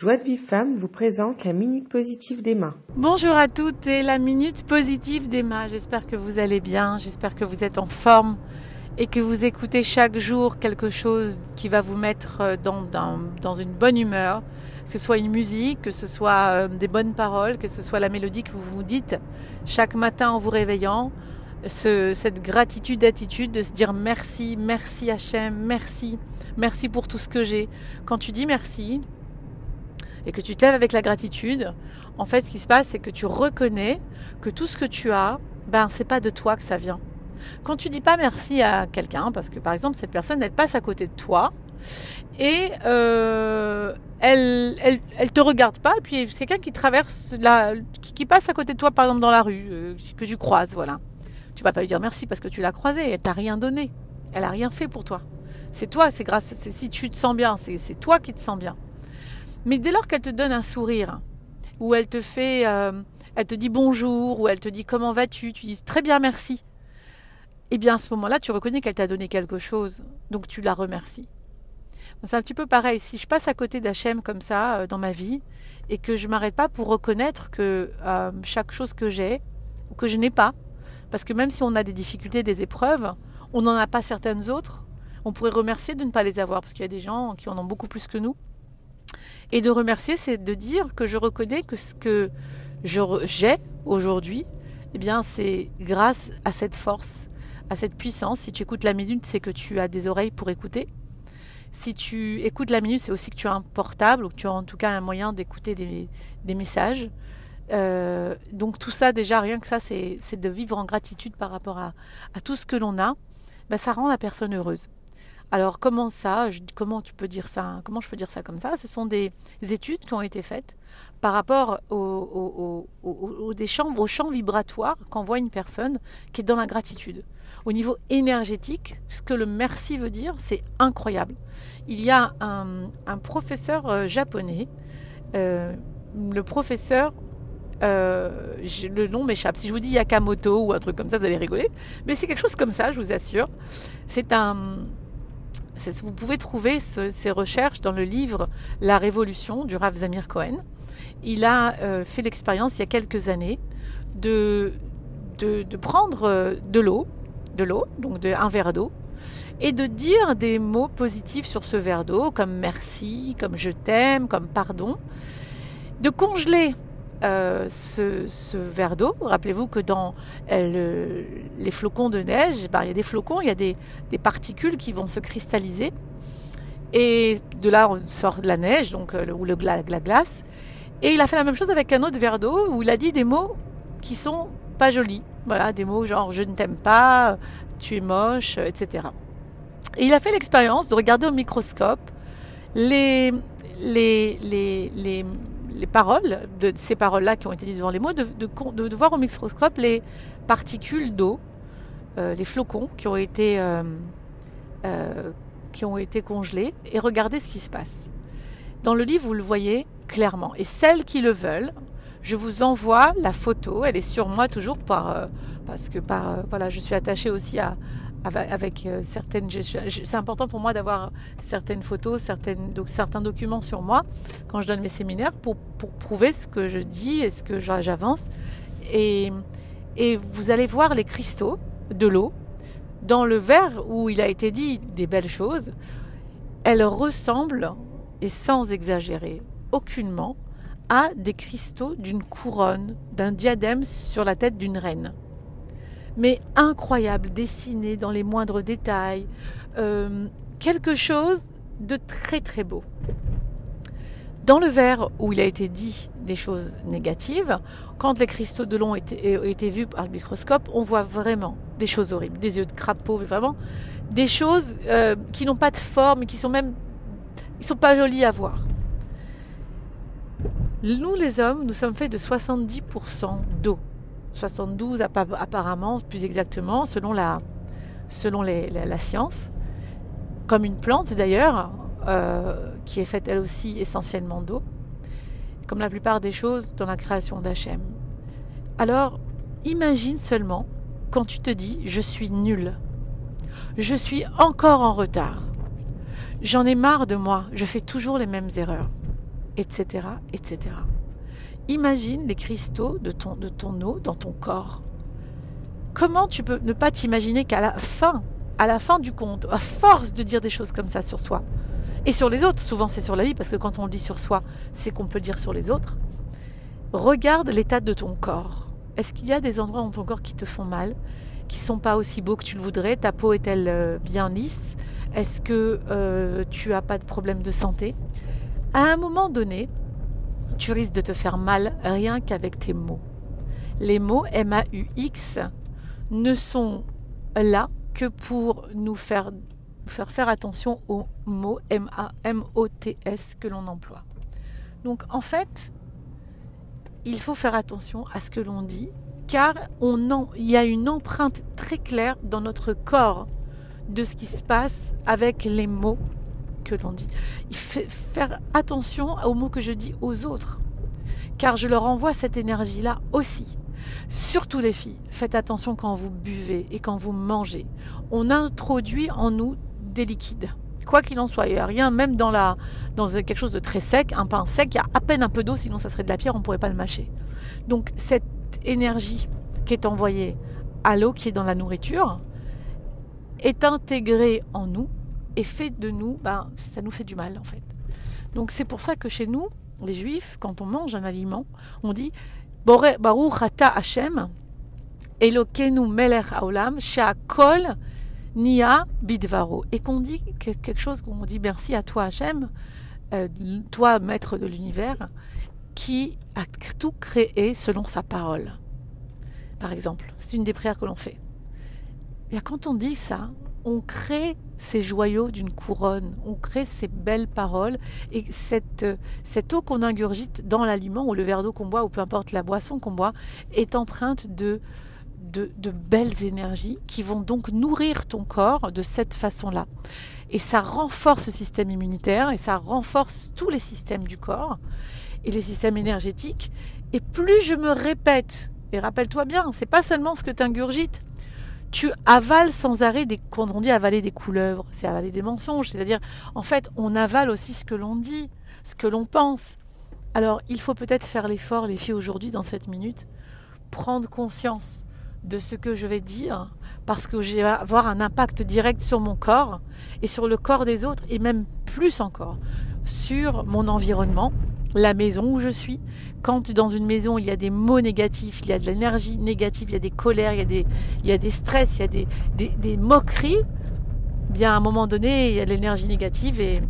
Joie de Vive Femme vous présente la Minute Positive d'Emma. Bonjour à toutes et la Minute Positive d'Emma. J'espère que vous allez bien, j'espère que vous êtes en forme et que vous écoutez chaque jour quelque chose qui va vous mettre euh, dans, une bonne humeur, que ce soit une musique, que ce soit euh, des bonnes paroles, que ce soit la mélodie que vous vous dites chaque matin en vous réveillant. Ce, cette gratitude d'attitude de se dire merci, merci Hachem, merci, merci pour tout ce que j'ai. Quand tu dis merci, et que tu te avec la gratitude, en fait, ce qui se passe, c'est que tu reconnais que tout ce que tu as, ben, c'est pas de toi que ça vient. Quand tu dis pas merci à quelqu'un, parce que par exemple, cette personne, elle passe à côté de toi, et euh, elle, elle, elle, te regarde pas, et puis c'est quelqu'un qui traverse la, qui, passe à côté de toi, par exemple, dans la rue, euh, que tu croises, voilà. Tu vas pas lui dire merci parce que tu l'as croisée, elle t'a rien donné, elle a rien fait pour toi. C'est toi, c'est grâce, c'est si tu te sens bien, c'est toi qui te sens bien. Mais dès lors qu'elle te donne un sourire, ou elle te fait, euh, elle te dit bonjour, ou elle te dit comment vas-tu, tu dis très bien merci. Eh bien à ce moment-là, tu reconnais qu'elle t'a donné quelque chose, donc tu la remercies. C'est un petit peu pareil. Si je passe à côté d'Hachem comme ça euh, dans ma vie et que je m'arrête pas pour reconnaître que euh, chaque chose que j'ai ou que je n'ai pas, parce que même si on a des difficultés, des épreuves, on n'en a pas certaines autres. On pourrait remercier de ne pas les avoir parce qu'il y a des gens qui en ont beaucoup plus que nous. Et de remercier, c'est de dire que je reconnais que ce que j'ai aujourd'hui, eh bien, c'est grâce à cette force, à cette puissance. Si tu écoutes la minute, c'est que tu as des oreilles pour écouter. Si tu écoutes la minute, c'est aussi que tu as un portable ou que tu as en tout cas un moyen d'écouter des, messages. Euh, donc tout ça, déjà, rien que ça, c'est de vivre en gratitude par rapport à, tout ce que l'on a. Ben, ça rend la personne heureuse. Alors comment ça Comment tu peux dire ça Comment je peux dire ça comme ça? Ce sont des études qui ont été faites par rapport au, des champs, au champ vibratoire qu'envoie une personne qui est dans la gratitude. Au niveau énergétique, ce que le merci veut dire, c'est incroyable. Il y a un, professeur euh, japonais, euh, le professeur euh, le nom m'échappe. Si je vous dis Yakamoto ou un truc comme ça, vous allez rigoler. Mais c'est quelque chose comme ça, je vous assure. C'est un, vous pouvez trouver ces recherches dans le livre La Révolution du Rav Zamir Cohen. Il a euh, fait l'expérience il y a quelques années de, de, prendre euh, de l'eau, de l'eau, donc de, un verre d'eau, et de dire des mots positifs sur ce verre d'eau, comme merci, comme je t'aime, comme pardon, de congeler euh, ce, verre d'eau. Rappelez-vous que dans euh, les flocons de neige, ben, il y a des flocons, il y a des, particules qui vont se cristalliser. Et de là, on sort de la neige, donc, euh, ou le, la, glace. Et il a fait la même chose avec un autre verre d'eau où il a dit des mots qui sont pas jolis. Voilà, des mots genre je ne t'aime pas, tu es moche, etc. Et il a fait l'expérience de regarder au microscope les, les, les les paroles, de ces paroles-là qui ont été dites devant les mots, de, de, voir au microscope les particules d'eau, euh, les flocons qui ont été euh, euh, qui ont été congelés et regarder ce qui se passe. Dans le livre, vous le voyez clairement. Et celles qui le veulent, je vous envoie la photo. Elle est sur moi toujours par parce que par voilà, je suis attachée aussi à, avec euh, certaines. C'est important pour moi d'avoir certaines photos, certains documents sur moi quand je donne mes séminaires pour, pour prouver ce que je dis et ce que j'avance. Et, et vous allez voir les cristaux de l'eau dans le verre où il a été dit des belles choses. Elle ressemble, et sans exagérer aucunement, à des cristaux d'une couronne, d'un diadème sur la tête d'une reine mais incroyable, dessiné dans les moindres détails, euh, quelque chose de très très beau. Dans le verre où il a été dit des choses négatives, quand les cristaux de l'eau ont été, vus par le microscope, on voit vraiment des choses horribles, des yeux de crapaud, vraiment des choses euh, qui n'ont pas de forme qui sont même, ils sont pas jolies à voir. Nous les hommes, nous sommes faits de 70% d'eau. 72 apparemment, plus exactement, selon la, selon la, science, comme une plante d'ailleurs, euh, qui est faite elle aussi essentiellement d'eau, comme la plupart des choses dans la création d'Hachem. Alors, imagine seulement quand tu te dis je suis nul, je suis encore en retard, j'en ai marre de moi, je fais toujours les mêmes erreurs. etc., etc. Imagine les cristaux de ton, de ton eau dans ton corps. Comment tu peux ne pas t'imaginer qu'à la fin, à la fin du compte, à force de dire des choses comme ça sur soi, et sur les autres, souvent c'est sur la vie, parce que quand on le dit sur soi, c'est qu'on peut le dire sur les autres, regarde l'état de ton corps. Est-ce qu'il y a des endroits dans ton corps qui te font mal, qui sont pas aussi beaux que tu le voudrais? Ta peau est-elle euh, bien lisse? Est-ce que euh, tu as pas de problème de santé? À un moment donné, tu risques de te faire mal rien qu'avec tes mots. Les mots M-A-U-X ne sont là que pour nous faire faire, attention aux mots M-A-M-O-T-S que l'on emploie. Donc en fait, il faut faire attention à ce que l'on dit, car il y a une empreinte très claire dans notre corps de ce qui se passe avec les mots que l'on dit. Il faut faire attention aux mots que je dis aux autres, car je leur envoie cette énergie-là aussi. Surtout les filles, faites attention quand vous buvez et quand vous mangez. On introduit en nous des liquides. Quoi qu'il en soit, il n'y a rien, même dans, la, dans quelque chose de très sec, un pain sec, il y a à peine un peu d'eau, sinon ça serait de la pierre, on ne pourrait pas le mâcher. Donc cette énergie qui est envoyée à l'eau qui est dans la nourriture est intégrée en nous et fait de nous, ben, ça nous fait du mal en fait. Donc c'est pour ça que chez nous, les juifs, quand on mange un aliment, on dit Baruch Ata Hashem, Elokenu Melech Haolam, Nia Bidvaro. Et qu'on dit quelque chose, qu'on dit merci à toi Hachem, euh, toi maître de l'univers, qui a tout créé selon sa parole. Par exemple, c'est une des prières que l'on fait. Et quand on dit ça, on crée ces joyaux d'une couronne, on crée ces belles paroles et cette, cette eau qu'on ingurgite dans l'aliment ou le verre d'eau qu'on boit ou peu importe la boisson qu'on boit est empreinte de de, belles énergies qui vont donc nourrir ton corps de cette façon-là. Et ça renforce le système immunitaire et ça renforce tous les systèmes du corps et les systèmes énergétiques. Et plus je me répète, et rappelle-toi bien, c'est pas seulement ce que tu ingurgites, tu avales sans arrêt des quand on dit avaler des couleuvres, c'est avaler des mensonges, c'est-à-dire en fait, on avale aussi ce que l'on dit, ce que l'on pense. Alors, il faut peut-être faire l'effort les filles aujourd'hui dans cette minute, prendre conscience de ce que je vais dire parce que je vais avoir un impact direct sur mon corps et sur le corps des autres et même plus encore sur mon environnement, la maison où je suis. Quand dans une maison il y a des mots négatifs, il y a de l'énergie négative, il y a des colères, il y a des, il y a des stress, il y a des, des, moqueries, bien à un moment donné il y a de l'énergie négative et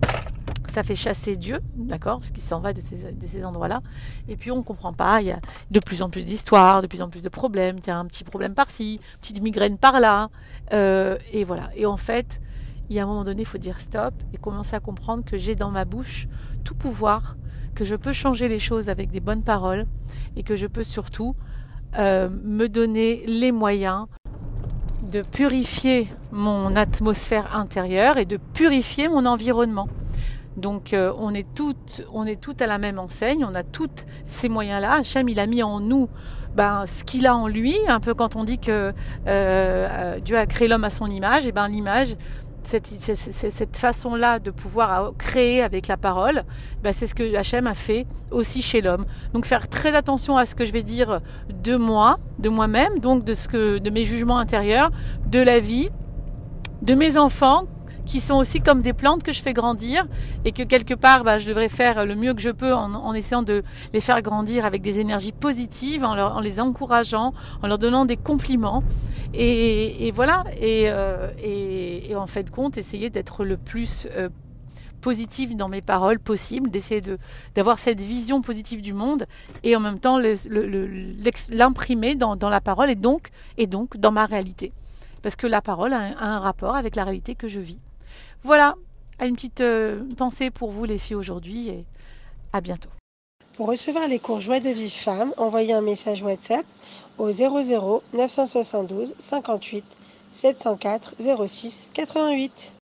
ça fait chasser Dieu, d'accord, ce qui s'en va de ces, de ces endroits-là. Et puis on comprend pas, il y a de plus en plus d'histoires, de plus en plus de problèmes, a un petit problème par-ci, petite migraine par-là, euh, et voilà. Et en fait, il y a un moment donné, il faut dire stop et commencer à comprendre que j'ai dans ma bouche tout pouvoir, que je peux changer les choses avec des bonnes paroles et que je peux surtout euh, me donner les moyens de purifier mon atmosphère intérieure et de purifier mon environnement. Donc euh, on est toutes, on est toutes à la même enseigne, on a toutes ces moyens-là. Hachem, il a mis en nous ben, ce qu'il a en lui. Un peu quand on dit que euh, Dieu a créé l'homme à son image, et ben l'image, cette, cette façon-là de pouvoir créer avec la parole, ben c'est ce que Hachem a fait aussi chez l'homme. Donc faire très attention à ce que je vais dire de moi, de moi-même, donc de ce que, de mes jugements intérieurs, de la vie, de mes enfants qui sont aussi comme des plantes que je fais grandir et que quelque part bah, je devrais faire le mieux que je peux en, essayant de les faire grandir avec des énergies positives, en, les encourageant, en leur donnant des compliments. Et, voilà, euh, et, en fait compte, essayer d'être le plus euh, positif dans mes paroles possible, d'essayer d'avoir cette vision positive du monde et en même temps l'imprimer dans, dans, la parole et donc, et donc dans ma réalité. Parce que la parole a un rapport avec la réalité que je vis. Voilà, une petite euh, pensée pour vous les filles aujourd'hui et à bientôt. Pour recevoir les cours Joie de vie femme, envoyez un message WhatsApp au 00 972 58 704 06 88.